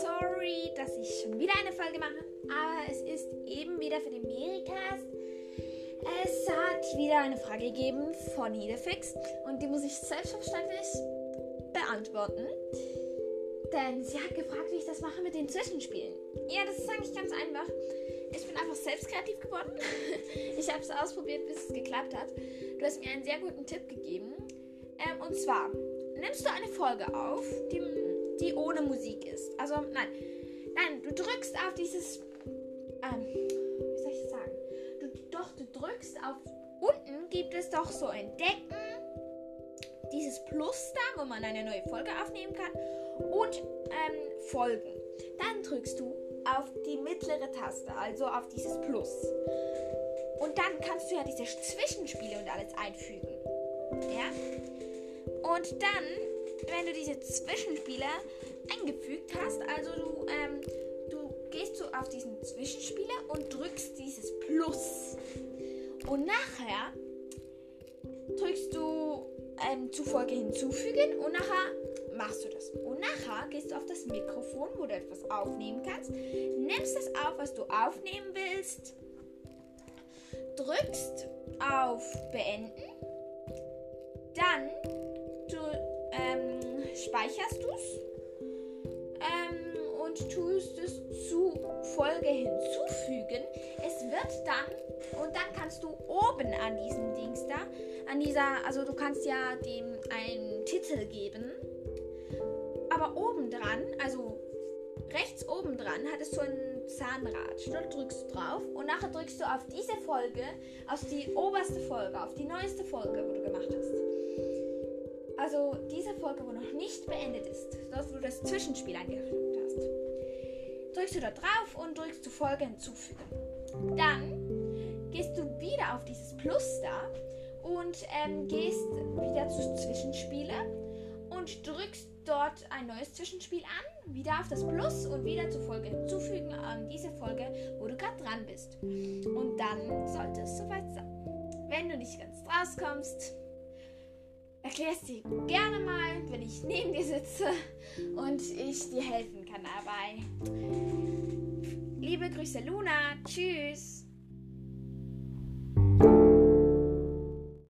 Sorry, dass ich schon wieder eine Folge mache, aber es ist eben wieder für den Mericast. Es hat wieder eine Frage gegeben von Hedefix und die muss ich selbstverständlich beantworten. Denn sie hat gefragt, wie ich das mache mit den Zwischenspielen. Ja, das ist eigentlich ganz einfach. Ich bin einfach selbst kreativ geworden. ich habe es ausprobiert, bis es geklappt hat. Du hast mir einen sehr guten Tipp gegeben. Ähm, und zwar nimmst du eine Folge auf, die, die ohne Musik ist. Also, nein. Nein, du drückst auf dieses. Ähm, wie soll ich das sagen? Du, doch, du drückst auf. Unten gibt es doch so Entdecken. Dieses Plus da, wo man eine neue Folge aufnehmen kann. Und ähm, Folgen. Dann drückst du auf die mittlere Taste, also auf dieses Plus. Und dann kannst du ja diese Zwischenspiele und alles einfügen. Ja? Und dann, wenn du diese Zwischenspiele eingefügt hast, also du, ähm, du gehst so auf diesen Zwischenspieler und drückst dieses Plus. Und nachher drückst du ähm, zu Folge hinzufügen und nachher machst du das. Und nachher gehst du auf das Mikrofon, wo du etwas aufnehmen kannst, nimmst das auf, was du aufnehmen willst, drückst auf Beenden, dann speicherst du es ähm, und tust es zu Folge hinzufügen. Es wird dann, und dann kannst du oben an diesem Dings da, an dieser, also du kannst ja dem einen Titel geben aber oben dran, also rechts oben dran, hattest du ein Zahnrad. Dort drückst du drauf und nachher drückst du auf diese Folge, auf die oberste Folge, auf die neueste Folge, wo du gemacht hast. Also diese Folge, wo noch nicht beendet ist, dort wo du das Zwischenspiel eingefügt hast. Drückst du da drauf und drückst du Folge hinzufügen. Dann gehst du wieder auf dieses Plus da und ähm, gehst wieder zu Zwischenspiele und drückst dort ein neues Zwischenspiel an, wieder auf das Plus und wieder zur Folge hinzufügen an diese Folge, wo du gerade dran bist. Und dann sollte es soweit sein. Wenn du nicht ganz rauskommst, erklärst dir gerne mal, wenn ich neben dir sitze und ich dir helfen kann dabei. Liebe Grüße, Luna. Tschüss.